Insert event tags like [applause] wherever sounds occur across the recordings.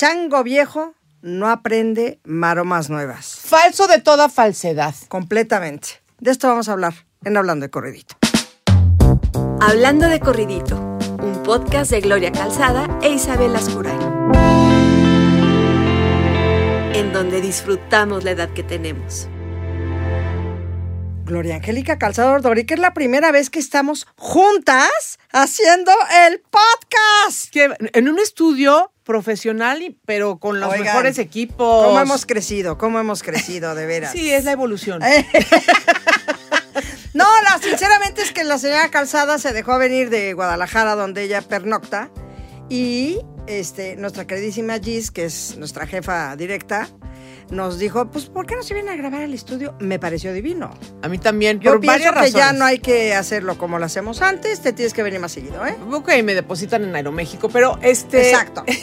Chango viejo no aprende maromas nuevas. Falso de toda falsedad. Completamente. De esto vamos a hablar en Hablando de Corridito. Hablando de Corridito, un podcast de Gloria Calzada e Isabel Ascuray. En donde disfrutamos la edad que tenemos. Gloria Angélica Calzado Ordori, que es la primera vez que estamos juntas haciendo el podcast. Que en un estudio profesional, y- pero con los Oigan, mejores equipos. ¿Cómo hemos crecido? ¿Cómo hemos crecido, de veras? Sí, es la evolución. [laughs] No, la, sinceramente es que la señora Calzada se dejó venir de Guadalajara, donde ella pernocta, y este, nuestra queridísima Gis, que es nuestra jefa directa, nos dijo, pues, ¿por qué no se viene a grabar al estudio? Me pareció divino. A mí también, Yo por pienso varias que razones. ya no hay que hacerlo como lo hacemos antes, te tienes que venir más seguido, ¿eh? Ok, me depositan en Aeroméxico, pero este. Exacto. [laughs]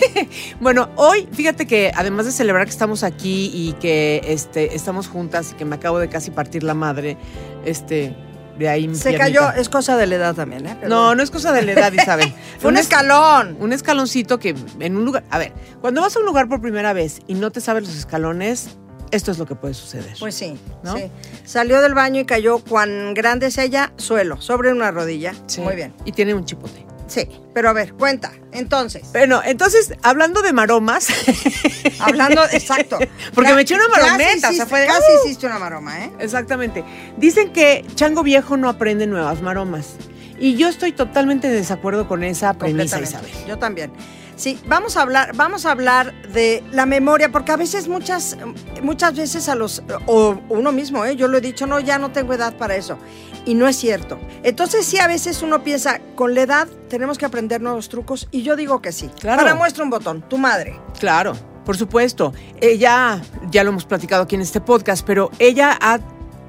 Bueno, hoy, fíjate que además de celebrar que estamos aquí y que este, estamos juntas y que me acabo de casi partir la madre, este, de ahí Se cayó, es cosa de la edad también, ¿eh? No, no es cosa de la edad, Isabel. [laughs] Fue un es- escalón. Un escaloncito que en un lugar. A ver, cuando vas a un lugar por primera vez y no te sabes los escalones, esto es lo que puede suceder. Pues sí, ¿No? sí. Salió del baño y cayó cuán grande es ella, suelo, sobre una rodilla. Sí. Muy bien. Y tiene un chipote. Sí, pero a ver, cuenta. Entonces, Bueno, entonces, hablando de maromas, [laughs] hablando, exacto. [laughs] Porque me eché una casi marometa, o sea, hiciste- fue Casi ¡uh! hiciste una maroma, ¿eh? exactamente, dicen que chango viejo no aprende nuevas maromas. Y yo estoy totalmente en desacuerdo con esa premisa. Isabel. Yo también. Sí, vamos a hablar, vamos a hablar de la memoria, porque a veces muchas, muchas veces a los, o uno mismo, ¿eh? yo lo he dicho, no, ya no tengo edad para eso. Y no es cierto. Entonces sí, a veces uno piensa, con la edad tenemos que aprender nuevos trucos, y yo digo que sí. Claro. Para muestra un botón, tu madre. Claro, por supuesto. Ella, ya lo hemos platicado aquí en este podcast, pero ella ha-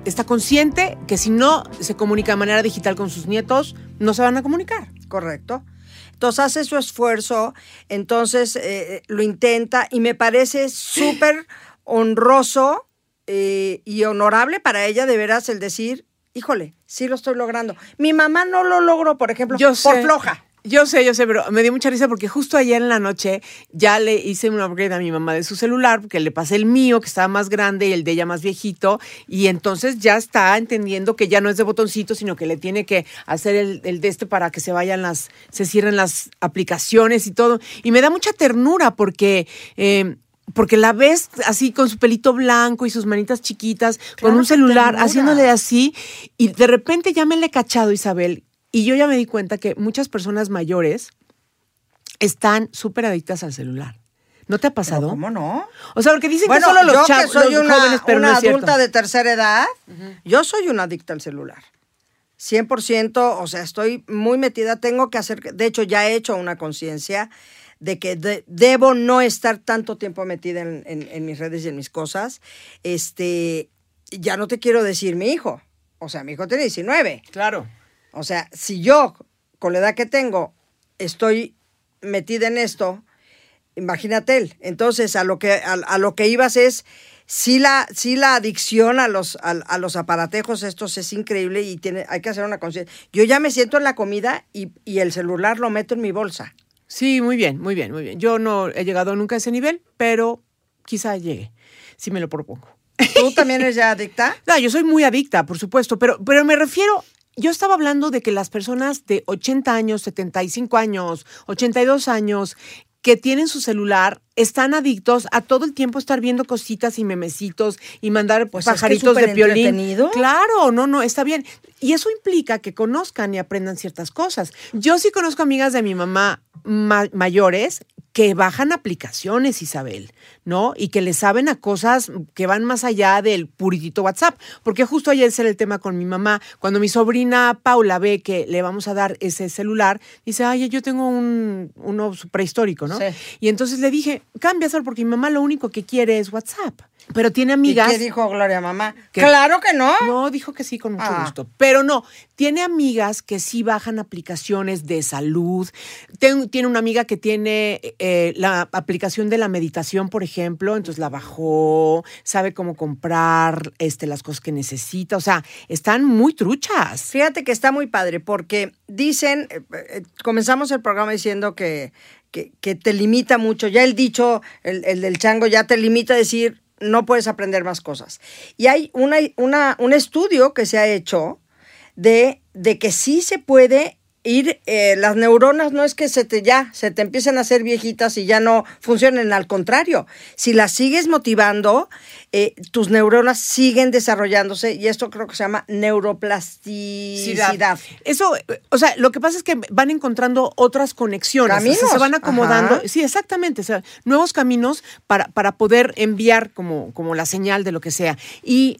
está consciente que si no se comunica de manera digital con sus nietos, no se van a comunicar. Correcto. Entonces hace su esfuerzo, entonces eh, lo intenta y me parece súper honroso eh, y honorable para ella de veras el decir, híjole, sí lo estoy logrando. Mi mamá no lo logró, por ejemplo, Yo por sé. floja. Yo sé, yo sé, pero me dio mucha risa porque justo ayer en la noche ya le hice un upgrade a mi mamá de su celular porque le pasé el mío que estaba más grande y el de ella más viejito y entonces ya está entendiendo que ya no es de botoncito sino que le tiene que hacer el, el de este para que se vayan las, se cierren las aplicaciones y todo y me da mucha ternura porque eh, porque la ves así con su pelito blanco y sus manitas chiquitas, Claro, con un celular, haciéndole así, y de repente ya me le he cachado, Isabel, y yo ya me di cuenta que muchas personas mayores están súper adictas al celular. ¿No te ha pasado? ¿Cómo no? O sea, porque dicen Bueno, que solo los chavos, soy los una, jóvenes, pero una no es cierto. adulta de tercera edad, yo soy una adicta al celular. 100%, o sea, estoy muy metida, tengo que hacer, de hecho ya he hecho una conciencia de que de- debo no estar tanto tiempo metida en, en- en mis redes y en mis cosas. Este, ya no te quiero decir mi hijo, o sea, mi hijo tiene 19. Claro. O sea, si yo, con la edad que tengo, estoy metida en esto, imagínate él. Entonces, a lo que, a, a lo que ibas es, sí la, sí la adicción a los, a, a los aparatejos estos es increíble y tiene, hay que hacer una conciencia. Yo ya me siento en la comida y, y el celular lo meto en mi bolsa. Sí, muy bien, muy bien, muy bien. Yo no he llegado nunca a ese nivel, pero quizá llegue, si me lo propongo. ¿Tú también eres ya adicta? [laughs] No, yo soy muy adicta, por supuesto, pero, pero me refiero, yo estaba hablando de que las personas de 80 años, 75 años, 82 años, que tienen su celular, están adictos a todo el tiempo estar viendo cositas y memecitos y mandar Pues es que pajaritos de piolín. Claro, no, no, está bien. Y eso implica que conozcan y aprendan ciertas cosas. Yo sí conozco amigas de mi mamá ma- mayores que bajan aplicaciones, Isabel, ¿no? Y que le saben a cosas que van más allá del puritito WhatsApp. Porque justo ayer era el tema con mi mamá. Cuando mi sobrina Paula ve que le vamos a dar ese celular, dice, ay, yo tengo un, uno prehistórico, ¿no? Sí. Y entonces le dije, cámbiaselo porque mi mamá lo único que quiere es WhatsApp. Pero tiene ¿Y amigas. qué dijo Gloria Mamá? que- Claro que no. No, dijo que sí, con mucho Ah. gusto. Pero no, tiene amigas que sí bajan aplicaciones de salud. Ten- tiene una amiga que tiene eh, la aplicación de la meditación, por ejemplo, entonces la bajó, sabe cómo comprar este, las cosas que necesita. O sea, están muy truchas. Fíjate que está muy padre porque dicen, eh, eh, comenzamos el programa diciendo que, que, que te limita mucho. Ya el dicho, el, el del chango, ya te limita a decir, no puedes aprender más cosas. Y hay una, una, un estudio que se ha hecho de, de que sí se puede ir, eh, las neuronas no es que se te ya, se te empiecen a hacer viejitas y ya no funcionen, al contrario, si las sigues motivando, eh, tus neuronas siguen desarrollándose y esto creo que se llama neuroplasticidad. Eso, o sea, lo que pasa es que van encontrando otras conexiones. o sea, Caminos, se van acomodando. ajá. Sí, exactamente. O sea, nuevos caminos para, para poder enviar como, como la señal de lo que sea. Y.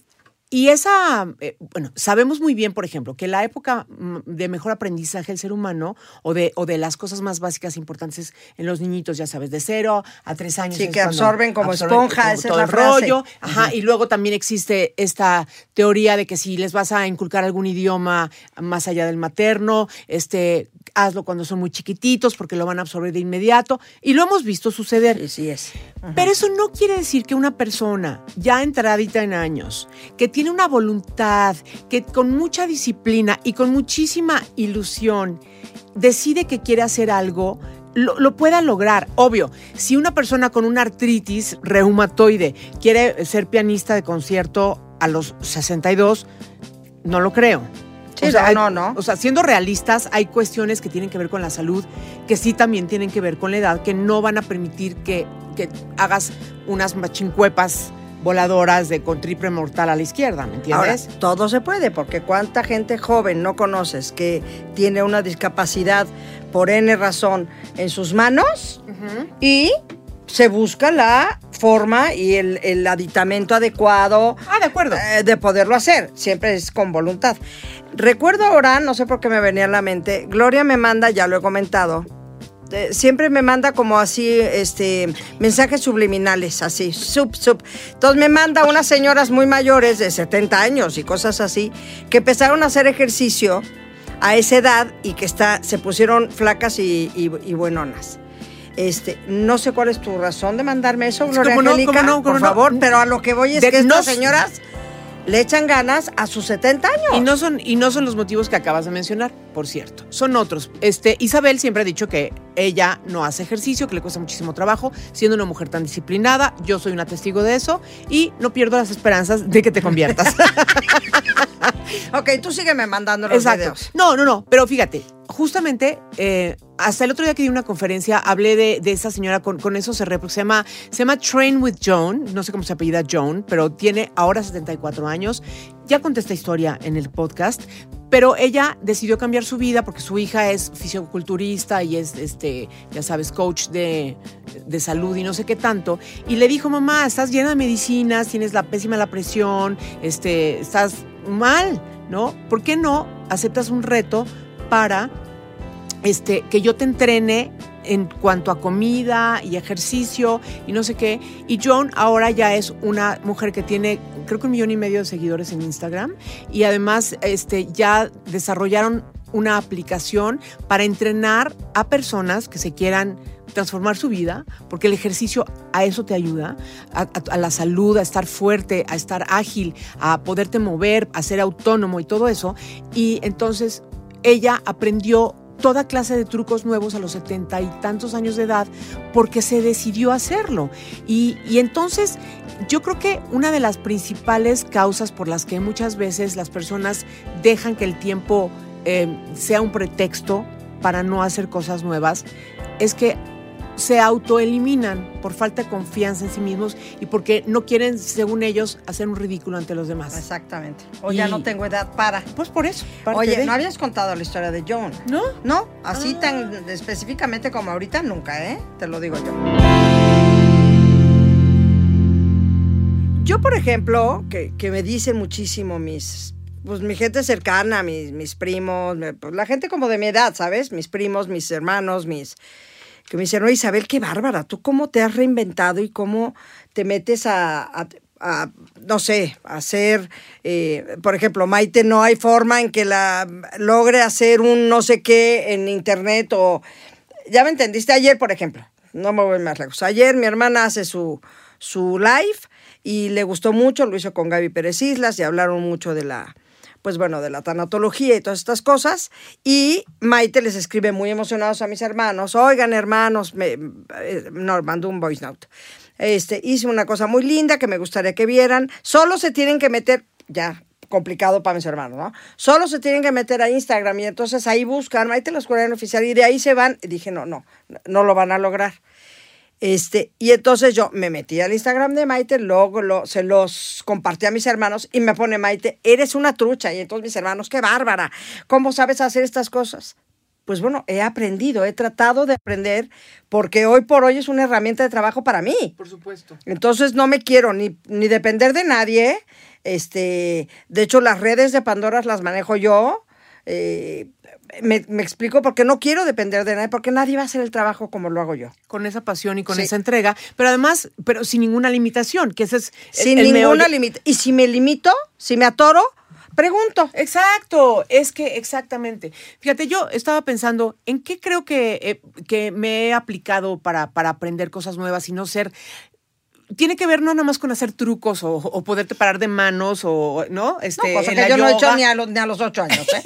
Y esa, eh, bueno, sabemos muy bien, por ejemplo, que la época mm, de mejor aprendizaje del ser humano o de, o de las cosas más básicas e importantes en los niñitos, ya sabes, de cero a tres años. Sí, es que absorben como esponja, esa es todo la el frase. rollo. Ajá, y luego también existe esta teoría de que si les vas a inculcar algún idioma más allá del materno, este, hazlo cuando son muy chiquititos porque lo van a absorber de inmediato. Y lo hemos visto suceder. Sí, sí es. Pero eso no quiere decir que una persona ya entradita en años, que tiene una voluntad, que con mucha disciplina y con muchísima ilusión decide que quiere hacer algo, lo, lo pueda lograr. Obvio, si una persona con una artritis reumatoide quiere ser pianista de concierto a los 62, no lo creo. Sí, no, hay- no, no. O sea, siendo realistas, hay cuestiones que tienen que ver con la salud, que sí también tienen que ver con la edad, que no van a permitir que, que hagas unas machincuepas voladoras de con triple mortal a la izquierda, ¿me Ahora, entiendes? todo se puede, porque cuánta gente joven no conoces que tiene una discapacidad por N razón en sus manos y se busca la forma y el, el aditamento adecuado ah, de acuerdo. eh, de poderlo hacer. Siempre es con voluntad. Recuerdo ahora, no sé por qué me venía a la mente, Gloria me manda, ya lo he comentado, eh, siempre me manda como así, este, mensajes subliminales, así, sub, sub. Entonces me manda unas señoras muy mayores de 70 años y cosas así, que empezaron a hacer ejercicio a esa edad y que está, se pusieron flacas y, y- y buenonas. Este, no sé cuál es tu razón de mandarme eso, Gloria ¿Cómo no? Angélica, ¿Cómo no? ¿Cómo por no? favor, pero a lo que voy es De- que no- estas señoras le echan ganas a sus 70 años. Y no son y no son los motivos que acabas de mencionar, por cierto. Son otros. Este Isabel siempre ha dicho que ella no hace ejercicio, que le cuesta muchísimo trabajo, siendo una mujer tan disciplinada. Yo soy una testigo de eso y no pierdo las esperanzas de que te conviertas. [laughs] Ok, tú sígueme mandando los Exacto. videos. No, no, no. Pero fíjate, justamente eh, hasta el otro día que di una conferencia hablé de, de esa señora, con, con eso cerré, porque se llama, se llama Train with Joan, no sé cómo se apellida Joan, pero tiene ahora 74 años. Ya conté esta historia en el podcast, pero ella decidió cambiar su vida porque su hija es fisioculturista y es, este, ya sabes, coach de, de salud y no sé qué tanto. Y le dijo, mamá, estás llena de medicinas, tienes la pésima la presión, este, estás mal, ¿no? ¿Por qué no aceptas un reto para este, que yo te entrene en cuanto a comida y ejercicio y no sé qué. Y Joan ahora ya es una mujer que tiene, creo que un millón y medio de seguidores en Instagram y además este, ya desarrollaron una aplicación para entrenar a personas que se quieran transformar su vida, porque el ejercicio a eso te ayuda, a, a- a la salud, a estar fuerte, a estar ágil, a poderte mover, a ser autónomo y todo eso. Y entonces ella aprendió toda clase de trucos nuevos a los setenta y tantos años de edad porque se decidió hacerlo. Y, y entonces yo creo que una de las principales causas por las que muchas veces las personas dejan que el tiempo eh, sea un pretexto para no hacer cosas nuevas es que se autoeliminan por falta de confianza en sí mismos y porque no quieren, según ellos, hacer un ridículo ante los demás. Exactamente. O ya no tengo edad para. Pues por eso. Oye, de- no habías contado la historia de Joan. ¿No? No, así Ah. tan específicamente como ahorita nunca, ¿eh? Te lo digo yo. Yo, por ejemplo, que, que me dicen muchísimo mis, pues mi gente cercana, mis, mis primos, pues, la gente como de mi edad, ¿sabes? Mis primos, mis hermanos, mis... Que me dicen, oye Isabel, qué bárbara, tú cómo te has reinventado y cómo te metes a, a- a, no sé, hacer, eh, por ejemplo, Maite, no hay forma en que la logre hacer un no sé qué en internet o, ya me entendiste, ayer, por ejemplo, no me voy más lejos, ayer mi hermana hace su, su live y le gustó mucho, lo hizo con Gaby Pérez Islas y hablaron mucho de la, pues bueno, de la tanatología y todas estas cosas. Y Maite les escribe muy emocionados a mis hermanos, oigan hermanos, me, eh, no, mandó un voice note. Este, hice una cosa muy linda que me gustaría que vieran. Solo se tienen que meter, ya, complicado para mis hermanos, ¿no? Solo se tienen que meter a Instagram y entonces ahí buscan Maite la Escuela Oficial y de ahí se van. Y dije, no, no, no lo van a lograr. Este, y entonces yo me metí al Instagram de Maite, luego lo, se los compartí a mis hermanos y me pone Maite, eres una trucha. Y entonces mis hermanos, qué bárbara, ¿cómo sabes hacer estas cosas? Pues bueno, he aprendido, he tratado de aprender porque hoy por hoy es una herramienta de trabajo para mí. Por supuesto. Entonces no me quiero ni, ni depender de nadie. Este, de hecho, las redes de Pandora las manejo yo. Eh, me, me, explico porque no quiero depender de nadie, porque nadie va a hacer el trabajo como lo hago yo. Con esa pasión y con sí. esa entrega, pero además, pero sin ninguna limitación, que ese es sin el ninguna limitación. Y si me limito, si me atoro, pregunto. Exacto, es que exactamente. Fíjate, yo estaba pensando en qué creo que, eh, que me he aplicado para, para aprender cosas nuevas y no ser tiene que ver no nada más con hacer trucos o, o, poderte parar de manos o, ¿no? Este, no, cosa que yo yoga. no he hecho ni a, los, ni a los ocho años, ¿eh?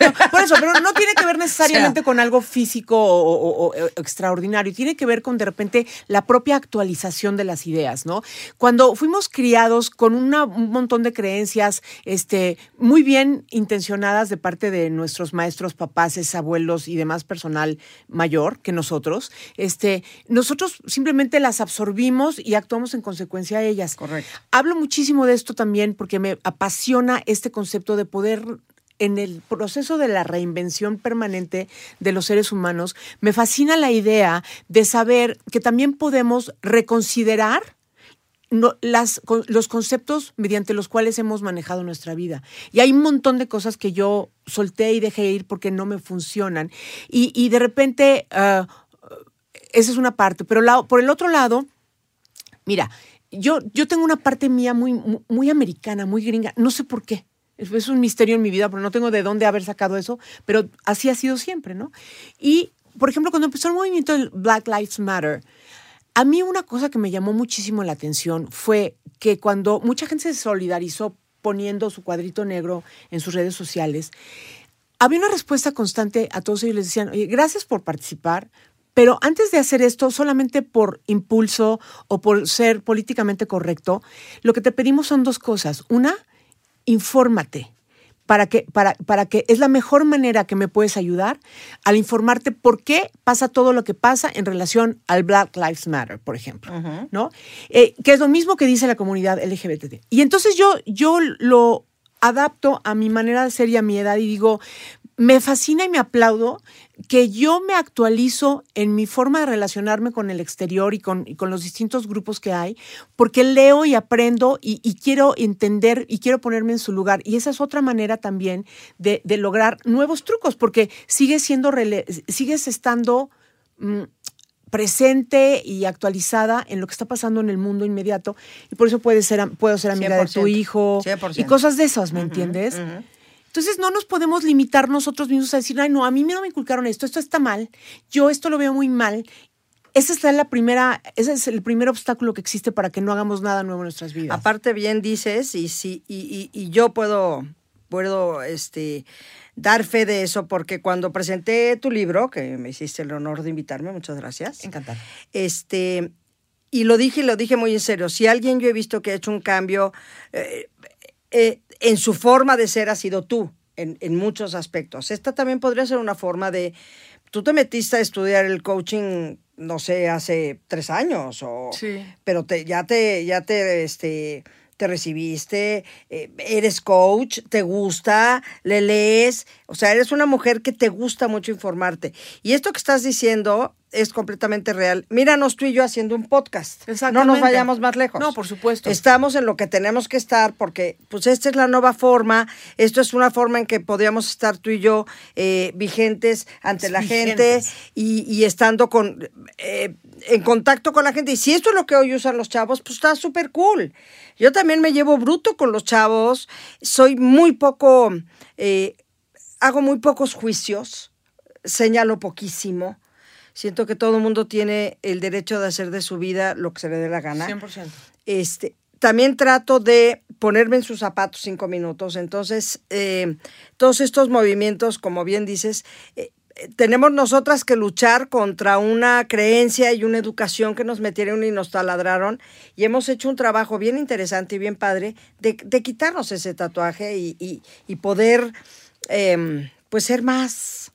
[laughs] no, por eso, pero no tiene que ver necesariamente [laughs] o sea, con algo físico o, o, extraordinario. Tiene que ver con, de repente, la propia actualización de las ideas, ¿no? Cuando fuimos criados con una, un montón de creencias este, muy bien intencionadas de parte de nuestros maestros, papás, abuelos y demás personal mayor que nosotros, este, nosotros simplemente las absorbimos y actuamos en consecuencia a ellas. Correcto. Hablo muchísimo de esto también porque me apasiona este concepto de poder en el proceso de la reinvención permanente de los seres humanos, me fascina la idea de saber que también podemos reconsiderar no, las, los conceptos mediante los cuales hemos manejado nuestra vida. Y hay un montón de cosas que yo solté y dejé ir porque no me funcionan. Y, y de repente, uh, esa es una parte. Pero la, por el otro lado, Mira, yo, yo tengo una parte mía muy, muy, americana, muy gringa, no sé por qué. Es, un misterio en mi vida, pero no tengo de dónde haber sacado eso, pero así ha sido siempre, ¿no? Y, por ejemplo, cuando empezó el movimiento Black Lives Matter, a mí una cosa que me llamó muchísimo la atención fue que cuando mucha gente se solidarizó poniendo su cuadrito negro en sus redes sociales, había una respuesta constante a todos ellos. Les decían, oye, gracias por participar, pero antes de hacer esto, solamente por impulso o por ser políticamente correcto, lo que te pedimos son dos cosas. Una, infórmate. Para que, para, para que es la mejor manera que me puedes ayudar al informarte por qué pasa todo lo que pasa en relación al Black Lives Matter, por ejemplo, uh -huh. ¿no? Eh, que es lo mismo que dice la comunidad LGBT. Y entonces yo, yo lo adapto a mi manera de ser y a mi edad y digo, me fascina y me aplaudo que yo me actualizo en mi forma de relacionarme con el exterior y con, y con los distintos grupos que hay, porque leo y aprendo y, y, quiero entender y quiero ponerme en su lugar. Y esa es otra manera también de, de lograr nuevos trucos, porque sigues siendo, sigues estando mmm, presente y actualizada en lo que está pasando en el mundo inmediato. Y por eso puede ser, puedo ser amiga 100%, de tu hijo 100%. y cosas de esas, ¿me uh -huh, entiendes? Uh -huh. Entonces no nos podemos limitar nosotros mismos a decir, ay, no, a mí no me inculcaron esto, esto está mal, yo esto lo veo muy mal. Esa es la primera, ese es el primer obstáculo que existe para que no hagamos nada nuevo en nuestras vidas. Aparte bien dices, y sí, y, y, y yo puedo, puedo este, dar fe de eso, porque cuando presenté tu libro, que me hiciste el honor de invitarme, muchas gracias. Encantada. Este, y lo dije y lo dije muy en serio. Si alguien yo he visto que ha hecho un cambio, eh, eh, en su forma de ser ha sido tú, en, en, muchos aspectos. Esta también podría ser una forma de, tú te metiste a estudiar el coaching, no sé, hace tres años, o, sí. pero te, ya te, ya te, este, te recibiste, eh, eres coach, te gusta, le lees, o sea, eres una mujer que te gusta mucho informarte. Y esto que estás diciendo es completamente real. Míranos tú y yo haciendo un podcast. No nos vayamos más lejos. No, por supuesto. Estamos en lo que tenemos que estar porque pues esta es la nueva forma, esto es una forma en que podríamos estar tú y yo eh, vigentes ante la Vigentes. gente y, y estando con eh, en contacto con la gente. Y si esto es lo que hoy usan los chavos, pues está súper cool. Yo también me llevo bruto con los chavos, soy muy poco, eh, hago muy pocos juicios, señalo poquísimo. Siento que todo el mundo tiene el derecho de hacer de su vida lo que se le dé la gana. 100%. Este, también trato de ponerme en sus zapatos cinco minutos. Entonces, eh, todos estos movimientos, como bien dices, eh, tenemos nosotras que luchar contra una creencia y una educación que nos metieron y nos taladraron. Y hemos hecho un trabajo bien interesante y bien padre de, de quitarnos ese tatuaje y, y- y poder, em, pues, ser más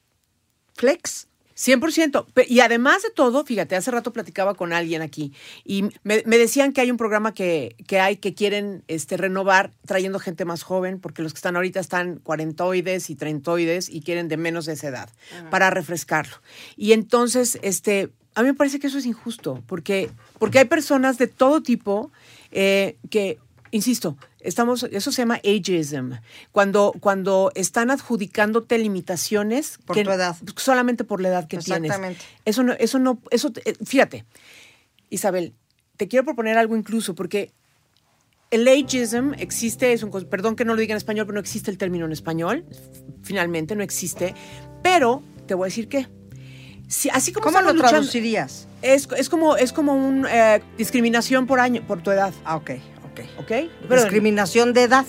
flex. 100%. Pe- Y además de todo, fíjate, hace rato platicaba con alguien aquí y me, me decían que hay un programa que, que hay que quieren este, renovar trayendo gente más joven, porque los que están ahorita están cuarentoides y trentoides y quieren de menos de esa edad para refrescarlo. Y entonces, este, a mí me parece que eso es injusto, porque, porque hay personas de todo tipo eh, que, insisto, estamos, eso se llama ageism, cuando, cuando están adjudicándote limitaciones Por que- tu edad. solamente por la edad que tienes. Exactamente. Eso no, eso no, eso, eh, fíjate, Isabel, te quiero proponer algo incluso, porque el ageism existe, es un, perdón que no lo diga en español, pero no existe el término en español, finalmente no existe, pero te voy a decir que, si, así como ¿Cómo lo luchando- traducirías? es, es como, es como una discriminación por año, por tu edad, Ah, ok, ok. ¿ok? Pero- Discriminación de edad.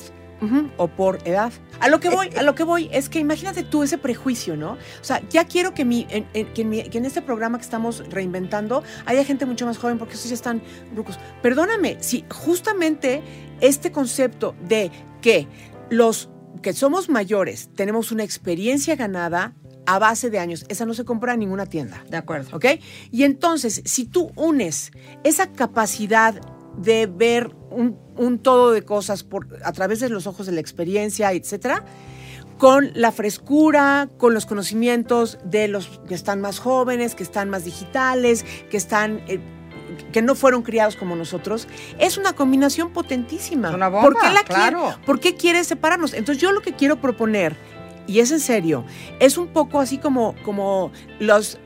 O por edad. A lo que voy, a lo que voy es que imagínate tú ese prejuicio, ¿no? O sea, ya quiero que, mi, en, en- que, en mi- que en este programa que estamos reinventando haya gente mucho más joven porque estos ya están rucos. Perdóname, si justamente este concepto de que los que somos mayores tenemos una experiencia ganada a base de años, esa no se compra en ninguna tienda. De acuerdo. ¿Ok? Y entonces, si tú unes esa capacidad de ver un, un todo de cosas por, a través de los ojos de la experiencia, etcétera, con la frescura, con los conocimientos de los que están más jóvenes, que están más digitales, que están. eh, que no fueron criados como nosotros, es una combinación potentísima. Una bomba, ¿Por qué la quiere- claro. ¿Por qué quieres separarnos? Entonces yo lo que quiero proponer, y es en serio, es un poco así como, como los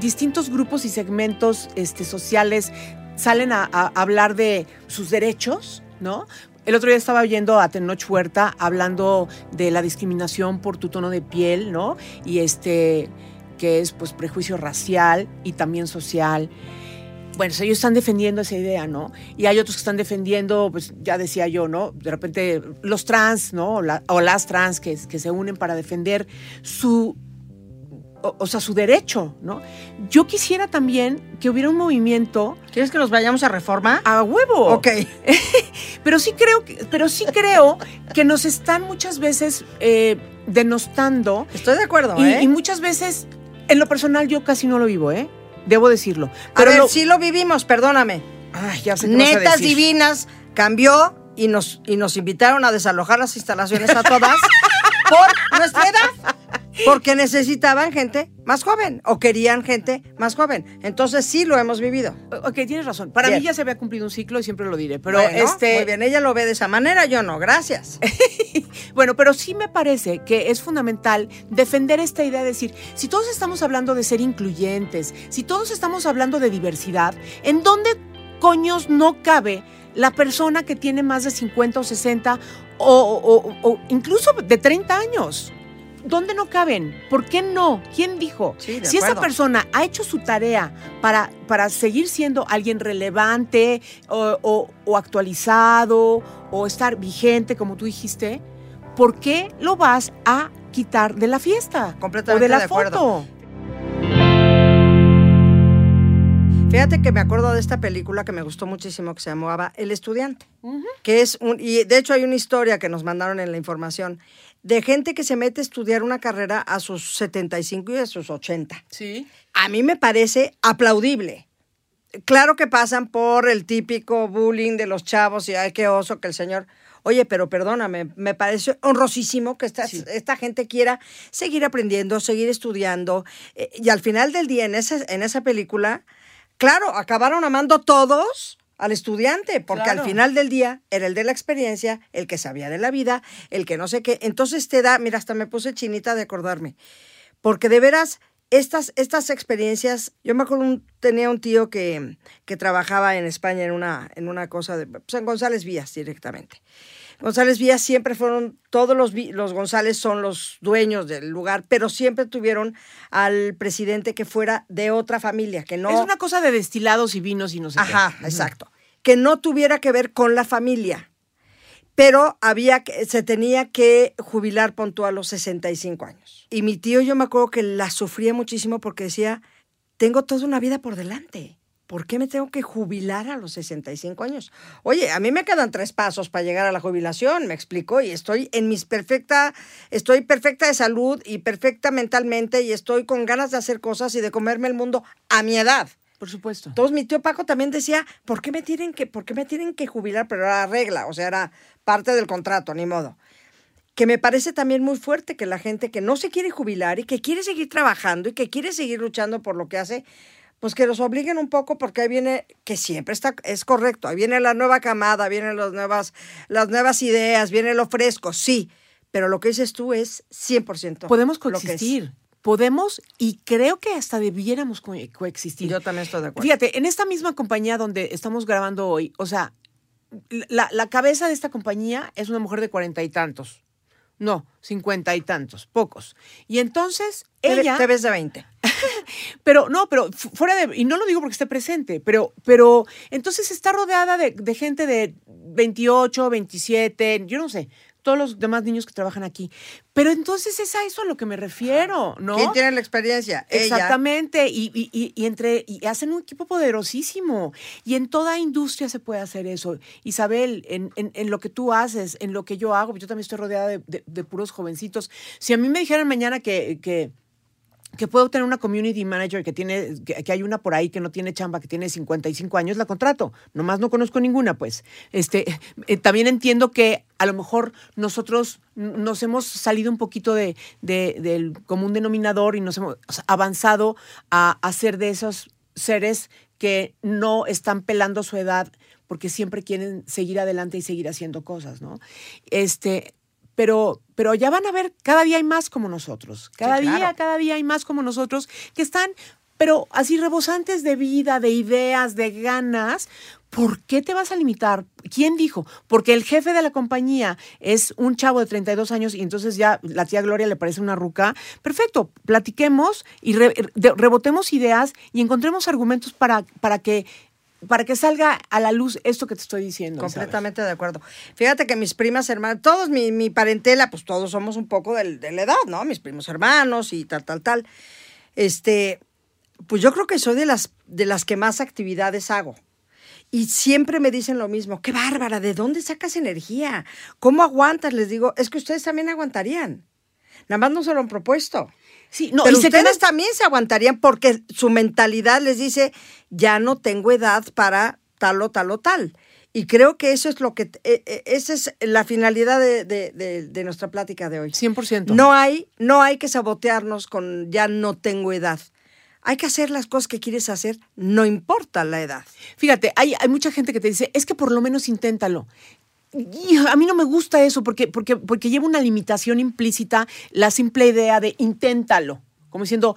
distintos grupos y segmentos este, sociales salen a, hablar de sus derechos, ¿no? El otro día estaba oyendo a Tenoch Huerta hablando de la discriminación por tu tono de piel, ¿no? Y este, que es pues prejuicio racial y también social. Bueno, ellos están defendiendo esa idea, ¿no? Y hay otros que están defendiendo, pues ya decía yo, ¿no? De repente los trans, ¿no? O, la- o las trans que se unen para defender su, o, o sea, su derecho, ¿no? Yo quisiera también que hubiera un movimiento ¿Quieres que nos vayamos a reforma? a huevo. Ok. [laughs] Pero sí creo que, pero sí creo que nos están muchas veces eh, denostando Estoy de acuerdo, y, ¿eh? y muchas veces, en lo personal, yo casi no lo vivo, ¿eh? Debo decirlo. a Pero ver, lo- sí lo vivimos, perdóname. Ay, ya sé vas a Netas decir. divinas cambió y nos, y nos invitaron a desalojar las instalaciones a todas [laughs] por nuestra edad. Porque necesitaban gente más joven o querían gente más joven. Entonces sí lo hemos vivido. Ok, tienes razón. Para Bien. mí ya se había cumplido un ciclo y siempre lo diré. Pero Bueno, este. Muy bien, ella lo ve de esa manera, yo no. Gracias. [laughs] Bueno, pero sí me parece que es fundamental defender esta idea de decir, si todos estamos hablando de ser incluyentes, si todos estamos hablando de diversidad, ¿en dónde coños no cabe la persona que tiene más de 50 o 60 o, o- o incluso de 30 años? ¿Dónde no caben? ¿Por qué no? ¿Quién dijo? Sí, si esa persona ha hecho su tarea para, para seguir siendo alguien relevante o, o- o actualizado o estar vigente, como tú dijiste, ¿por qué lo vas a quitar de la fiesta? Completamente o de la de acuerdo. foto. Fíjate que me acuerdo de esta película que me gustó muchísimo que se llamaba El Estudiante. que es un, y de hecho hay una historia que nos mandaron en la información de gente que se mete a estudiar una carrera a sus 75 y a sus 80. Sí. A mí me parece aplaudible. Claro que pasan por el típico bullying de los chavos y ay, qué oso que el señor. Oye, pero perdóname, me parece honrosísimo que esta, esta gente quiera seguir aprendiendo, seguir estudiando. eh, y al final del día, en, ese, en esa película, claro, acabaron amando todos al estudiante, porque Claro. al final del día era el de la experiencia, el que sabía de la vida, el que no sé qué. Entonces te da, mira, hasta me puse chinita de acordarme, porque de veras, estas, estas experiencias, yo me acuerdo, un- tenía un tío que, que trabajaba en España en una, en una cosa, de, pues en González Vías directamente. González Vías siempre fueron, todos los, los González son los dueños del lugar, pero siempre tuvieron al presidente que fuera de otra familia, que no... Es una cosa de destilados y vinos y no sé qué. Ajá, exacto. Que no tuviera que ver con la familia. Pero había que, se tenía que jubilar puntual a los 65 años. Y mi tío, yo me acuerdo que la sufría muchísimo porque decía, tengo toda una vida por delante. ¿Por qué me tengo que jubilar a los 65 años? Oye, a mí me quedan tres pasos para llegar a la jubilación, me explico, y estoy en mis perfecta, estoy perfecta de salud y perfecta mentalmente y estoy con ganas de hacer cosas y de comerme el mundo a mi edad. Por supuesto. Entonces mi tío Paco también decía, ¿por qué me tienen que, por qué me tienen que jubilar? Pero era regla, o sea, era parte del contrato, ni modo. Que me parece también muy fuerte que la gente que no se quiere jubilar y que quiere seguir trabajando y que quiere seguir luchando por lo que hace, pues que los obliguen un poco porque ahí viene, que siempre está, es correcto, ahí viene la nueva camada, vienen las nuevas, las nuevas ideas, viene lo fresco, sí, pero lo que dices tú es 100%. Podemos lo que es. coexistir. Podemos y creo que hasta debiéramos co- coexistir. Yo también estoy de acuerdo. Fíjate, en esta misma compañía donde estamos grabando hoy, o sea, la, la cabeza de esta compañía es una mujer de cuarenta y tantos. No, cincuenta y tantos, pocos. Y entonces ella. te ves de 20. [laughs] Pero no, pero fu- fuera de. Y no lo digo porque esté presente, pero, pero entonces está rodeada de, de gente de 28, 27, yo no sé, todos los demás niños que trabajan aquí. Pero entonces es a eso a lo que me refiero, ¿no? ¿Quién tiene la experiencia? Ella. Exactamente, y, y- y- y entre y hacen un equipo poderosísimo. Y en toda industria se puede hacer eso. Isabel, en, en- en lo que tú haces, en lo que yo hago, yo también estoy rodeada de, de- de puros jovencitos. Si a mí me dijeran mañana que, que, que puedo tener una community manager que tiene, que, hay una por ahí que no tiene chamba, que tiene 55 años, la contrato. Nomás no conozco ninguna, pues. Este, [laughs] eh, también entiendo que a lo mejor nosotros nos hemos salido un poquito de, de- del común denominador y nos hemos avanzado a, ser de esos seres que no están pelando su edad porque siempre quieren seguir adelante y seguir haciendo cosas, ¿no? Este, pero, pero ya van a ver, cada día hay más como nosotros. Cada claro. día, cada día hay más como nosotros que están, pero así rebosantes de vida, de ideas, de ganas. ¿Por qué te vas a limitar? ¿Quién dijo? Porque el jefe de la compañía es un chavo de 32 años y entonces ya la tía Gloria le parece una ruca. Perfecto, platiquemos y re- rebotemos ideas y encontremos argumentos para, para que para que salga a la luz esto que te estoy diciendo. Completamente de acuerdo. Fíjate que mis primas hermanas, todos mi, mi parentela, pues todos somos un poco de, la edad, ¿no? Mis primos hermanos y tal, tal, tal. Este, pues yo creo que soy de las, de las que más actividades hago. Y siempre me dicen lo mismo, qué bárbara, ¿de dónde sacas energía? ¿Cómo aguantas? Les digo, es que ustedes también aguantarían. Nada más no se lo han propuesto. Sí, no, Pero y ustedes también se aguantarían porque su mentalidad les dice, ya no tengo edad para tal o tal o tal. Y creo que eso es lo que, eh, eh, esa es la finalidad de, de- de- de nuestra plática de hoy. 100%. No hay, no hay que sabotearnos con ya no tengo edad. Hay que hacer las cosas que quieres hacer, no importa la edad. Fíjate, hay, hay mucha gente que te dice, es que por lo menos inténtalo. A mí no me gusta eso porque, porque, porque lleva una limitación implícita la simple idea de inténtalo. Como diciendo,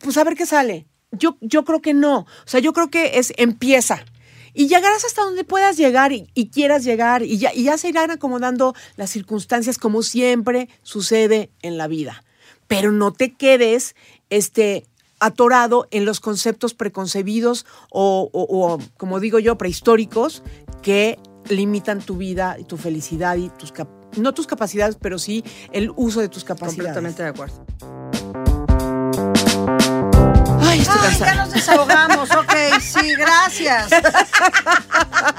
pues a ver qué sale. Yo, yo creo que no. O sea, yo creo que es empieza. Y llegarás hasta donde puedas llegar y, quieras llegar. Y ya, y ya se irán acomodando las circunstancias como siempre sucede en la vida. Pero no te quedes este, atorado en los conceptos preconcebidos o- o, como digo yo, prehistóricos que limitan tu vida y tu felicidad y tus no tus capacidades, pero sí el uso de tus capacidades. Completamente de acuerdo. Ay, estoy Ay, cansada. ya nos desahogamos, ok, sí, gracias. [laughs]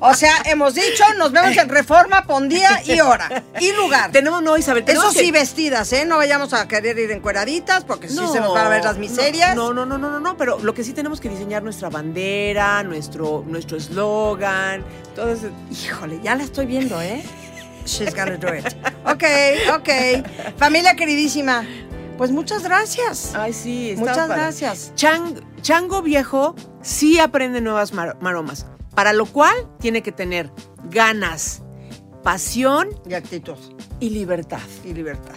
O sea, hemos dicho, nos vemos en Reforma, pon día y hora y lugar. Tenemos, no, Isabel, Eso sí, vestidas, ¿eh? No vayamos a querer ir encueraditas porque sí se nos van a ver las miserias. No, no, no, no, no, no, pero lo que sí tenemos que diseñar nuestra bandera, nuestro nuestro eslogan, todo eso. Híjole, ya la estoy viendo, ¿eh? She's gonna do it. Ok, ok. Familia queridísima, pues muchas gracias. Ay, sí, está Muchas padre. gracias. Chang- chango viejo sí aprende nuevas mar- maromas, para lo cual tiene que tener ganas, pasión Y actitud y libertad. y libertad.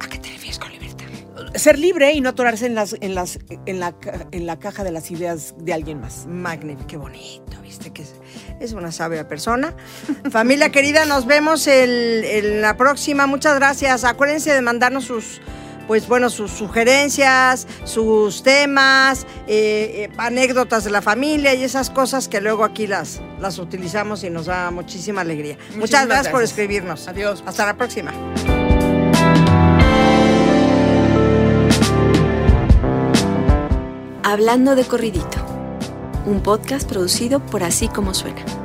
¿A qué te refieres con libertad? Ser libre y no atorarse en las en las en la en la caja de las ideas de alguien más. Magnífico, qué bonito, viste que es, es una sabia persona. [laughs] Familia querida, nos vemos en la próxima. Muchas gracias. Acuérdense de mandarnos sus, pues bueno, sus sugerencias, sus temas, eh, eh, anécdotas de la familia y esas cosas que luego aquí las, las utilizamos y nos da muchísima alegría. Muchas gracias, por escribirnos. Adiós. Hasta la próxima. Hablando de corridito, un podcast producido por Así Como Suena.